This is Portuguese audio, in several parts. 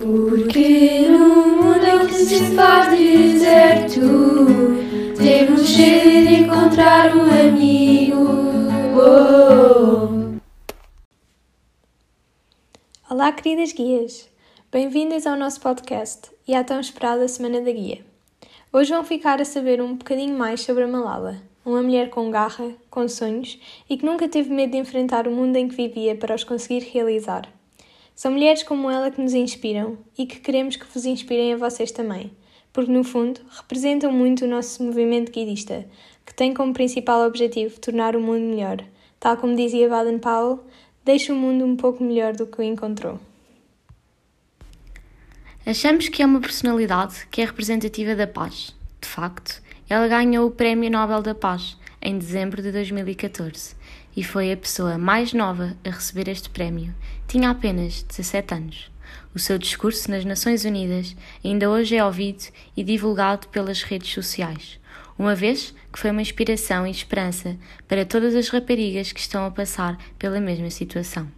Porque no mundo que se faz deserto, temos sede de encontrar um amigo. Oh. Olá, queridas guias! Bem-vindas ao nosso podcast e à tão esperada Semana da Guia. Hoje vão ficar a saber um bocadinho mais sobre a Malala, uma mulher com garra, com sonhos e que nunca teve medo de enfrentar o mundo em que vivia para os conseguir realizar. São mulheres como ela que nos inspiram e que queremos que vos inspirem a vocês também, porque no fundo representam muito o nosso movimento guidista, que tem como principal objetivo tornar o mundo melhor. Tal como dizia Baden Powell, deixa o mundo um pouco melhor do que o encontrou. Achamos que é uma personalidade que é representativa da paz. De facto, ela ganhou o Prémio Nobel da Paz em dezembro de 2014 e foi a pessoa mais nova a receber este prémio. Tinha apenas 17 anos. O seu discurso nas Nações Unidas ainda hoje é ouvido e divulgado pelas redes sociais, uma vez que foi uma inspiração e esperança para todas as raparigas que estão a passar pela mesma situação.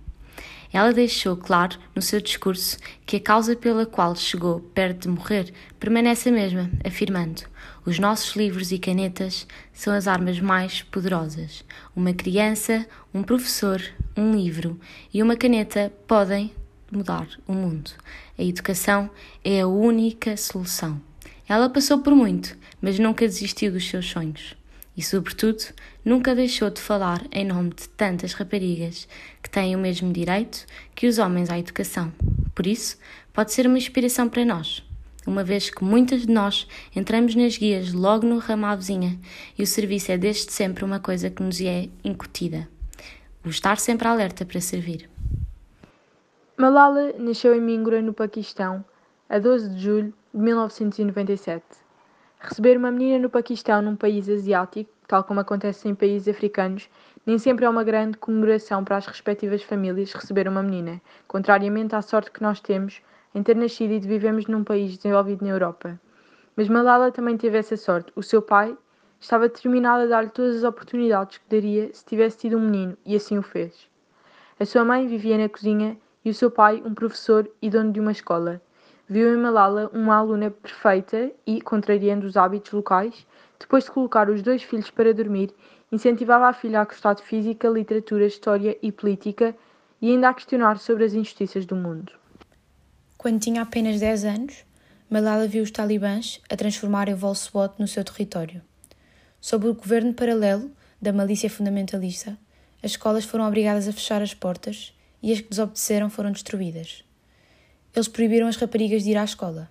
Ela deixou claro no seu discurso que a causa pela qual chegou perto de morrer permanece a mesma, afirmando: Os nossos livros e canetas são as armas mais poderosas. Uma criança, um professor, um livro e uma caneta podem mudar o mundo. A educação é a única solução. Ela passou por muito, mas nunca desistiu dos seus sonhos e, sobretudo, nunca deixou de falar em nome de tantas raparigas que têm o mesmo direito que os homens à educação. Por isso, pode ser uma inspiração para nós, uma vez que muitas de nós entramos nas guias logo no vizinha e o serviço é desde sempre uma coisa que nos é incutida. O estar sempre alerta para servir. Malala nasceu em Mingura, no Paquistão, a 12 de julho de 1997. Receber uma menina no Paquistão, num país asiático, tal como acontece em países africanos, nem sempre é uma grande comemoração para as respectivas famílias receber uma menina, contrariamente à sorte que nós temos em ter nascido e de vivemos num país desenvolvido na Europa. Mas Malala também teve essa sorte. O seu pai estava determinado a dar-lhe todas as oportunidades que daria se tivesse tido um menino, e assim o fez. A sua mãe vivia na cozinha e o seu pai um professor e dono de uma escola. Viu em Malala uma aluna perfeita e, contrariando os hábitos locais, depois de colocar os dois filhos para dormir, incentivava a filha a gostar de física, literatura, história e política e ainda a questionar sobre as injustiças do mundo. Quando tinha apenas 10 anos, Malala viu os talibãs a transformarem o voo SWAT no seu território. Sob o governo paralelo da malícia fundamentalista, as escolas foram obrigadas a fechar as portas e as que desobedeceram foram destruídas. Eles proibiram as raparigas de ir à escola.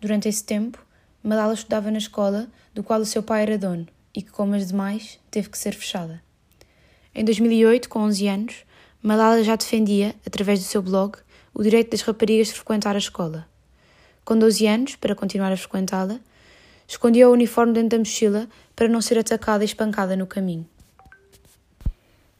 Durante esse tempo, Malala estudava na escola do qual o seu pai era dono e que, como as demais, teve que ser fechada. Em 2008, com 11 anos, Malala já defendia, através do seu blog, o direito das raparigas de frequentar a escola. Com 12 anos, para continuar a frequentá-la, escondia o uniforme dentro da mochila para não ser atacada e espancada no caminho.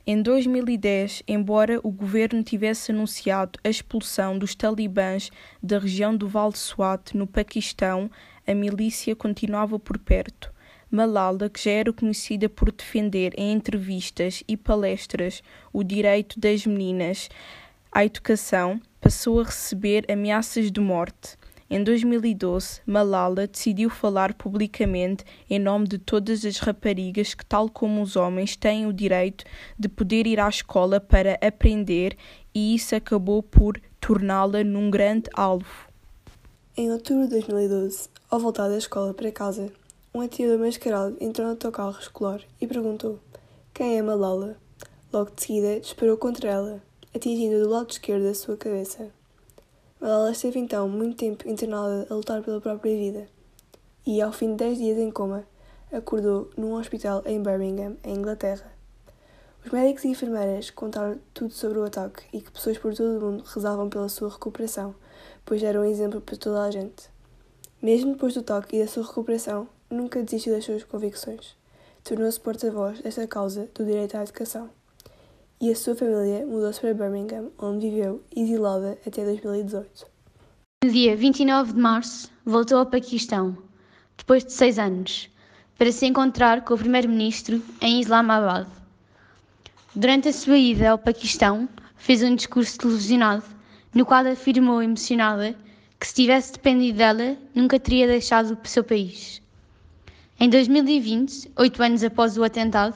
Em 2010, embora o governo tivesse anunciado a expulsão dos talibãs da região do Vale Swat, no Paquistão, a milícia continuava por perto. Malala, que já era conhecida por defender em entrevistas e palestras o direito das meninas à educação, passou a receber ameaças de morte. Em 2012, Malala decidiu falar publicamente em nome de todas as raparigas que, tal como os homens, têm o direito de poder ir à escola para aprender, e isso acabou por torná-la num grande alvo. Em outubro de 2012, ao voltar da escola para casa, um atirador mascarado entrou no autocarro escolar e perguntou: Quem é Malala? Logo de seguida, disparou contra ela, atingindo do lado esquerdo da sua cabeça. Malala esteve então muito tempo internada a lutar pela própria vida e, ao fim de 10 dias em coma, acordou num hospital em Birmingham, em Inglaterra. Os médicos e enfermeiras contaram tudo sobre o ataque e que pessoas por todo o mundo rezavam pela sua recuperação, pois era um exemplo para toda a gente. Mesmo depois do ataque e da sua recuperação, nunca desistiu das suas convicções. Tornou-se porta-voz desta causa do direito à educação e a sua família mudou-se para Birmingham, onde viveu exilada até 2018. No dia 29 de março, voltou ao Paquistão, depois de seis anos, para se encontrar com o primeiro-ministro em Islamabad. Durante a sua ida ao Paquistão, fez um discurso televisionado no qual afirmou emocionada que se tivesse dependido dela, nunca teria deixado o seu país. Em 2020, oito anos após o atentado,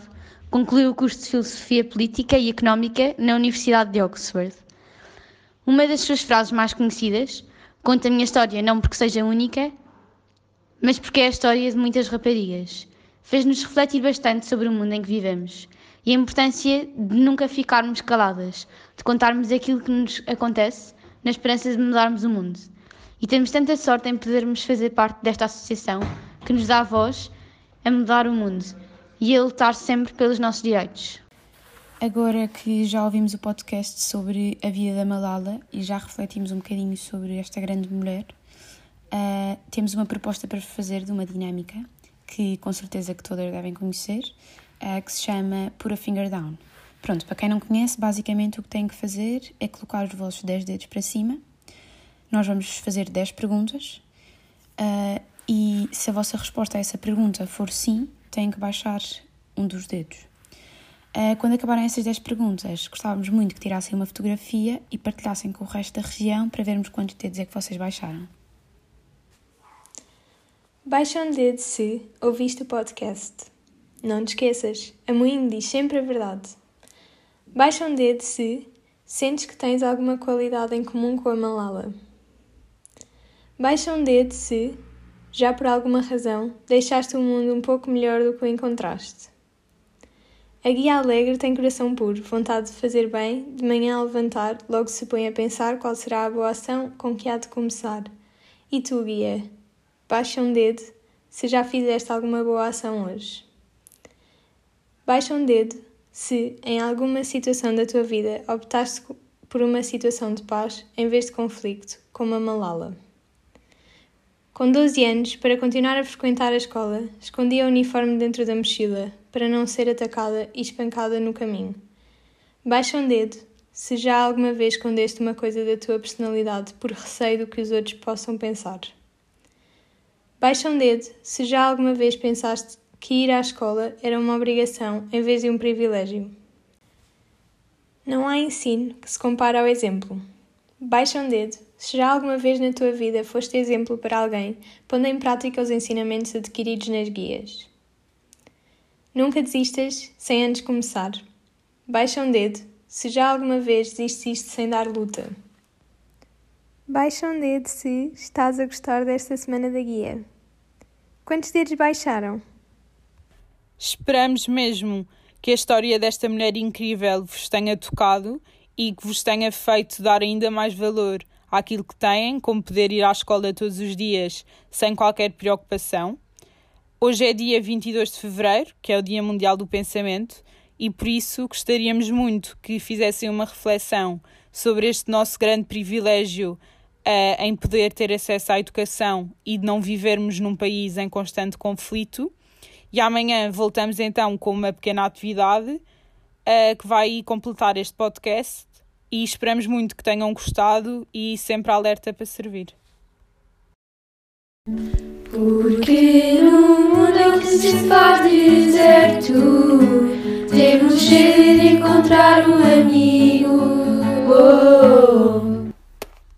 concluiu o curso de Filosofia Política e Económica na Universidade de Oxford. Uma das suas frases mais conhecidas conta a minha história não porque seja única, mas porque é a história de muitas raparigas. Fez-nos refletir bastante sobre o mundo em que vivemos e a importância de nunca ficarmos caladas, de contarmos aquilo que nos acontece na esperança de mudarmos o mundo. E temos tanta sorte em podermos fazer parte desta associação que nos dá voz a mudar o mundo e a lutar sempre pelos nossos direitos. Agora que já ouvimos o podcast sobre a vida da Malala e já refletimos um bocadinho sobre esta grande mulher, uh, temos uma proposta para fazer de uma dinâmica que com certeza que todas devem conhecer, uh, que se chama Put a Finger Down. Pronto, para quem não conhece, basicamente o que tem que fazer é colocar os vossos 10 dedos para cima. Nós vamos fazer 10 perguntas uh, e se a vossa resposta a essa pergunta for sim, têm que baixar um dos dedos. Uh, quando acabarem essas 10 perguntas, gostávamos muito que tirassem uma fotografia e partilhassem com o resto da região para vermos quantos dedos é que vocês baixaram. Baixa um dedo se ouviste o podcast. Não te esqueças, a Moinho diz sempre a verdade. Baixa um dedo se sentes que tens alguma qualidade em comum com a Malala. Baixa um dedo se, já por alguma razão, deixaste o mundo um pouco melhor do que o encontraste. A guia alegre tem coração puro, vontade de fazer bem, de manhã ao levantar, logo se põe a pensar qual será a boa ação com que há de começar. E tu, guia, baixa um dedo se já fizeste alguma boa ação hoje. Baixa um dedo se, em alguma situação da tua vida, optaste por uma situação de paz em vez de conflito, como a Malala. Com 12 anos, para continuar a frequentar a escola, escondia o uniforme dentro da mochila, para não ser atacada e espancada no caminho. Baixa um dedo se já alguma vez escondeste uma coisa da tua personalidade por receio do que os outros possam pensar. Baixa um dedo se já alguma vez pensaste que ir à escola era uma obrigação em vez de um privilégio. Não há ensino que se compare ao exemplo. Baixa um dedo se já alguma vez na tua vida foste exemplo para alguém, pondo em prática os ensinamentos adquiridos nas guias. Nunca desistas sem antes começar. Baixa um dedo se já alguma vez desististe sem dar luta. Baixa um dedo se estás a gostar desta semana da guia. Quantos dedos baixaram? Esperamos mesmo que a história desta mulher incrível vos tenha tocado e que vos tenha feito dar ainda mais valor àquilo que têm, como poder ir à escola todos os dias sem qualquer preocupação. Hoje é dia 22 de fevereiro, que é o Dia Mundial do Pensamento, e por isso gostaríamos muito que fizessem uma reflexão sobre este nosso grande privilégio uh, em poder ter acesso à educação e de não vivermos num país em constante conflito. E amanhã voltamos então com uma pequena atividade uh, que vai completar este podcast e esperamos muito que tenham gostado e sempre alerta para servir. Porque no mundo que se faz deserto, temos de encontrar um amigo. Oh.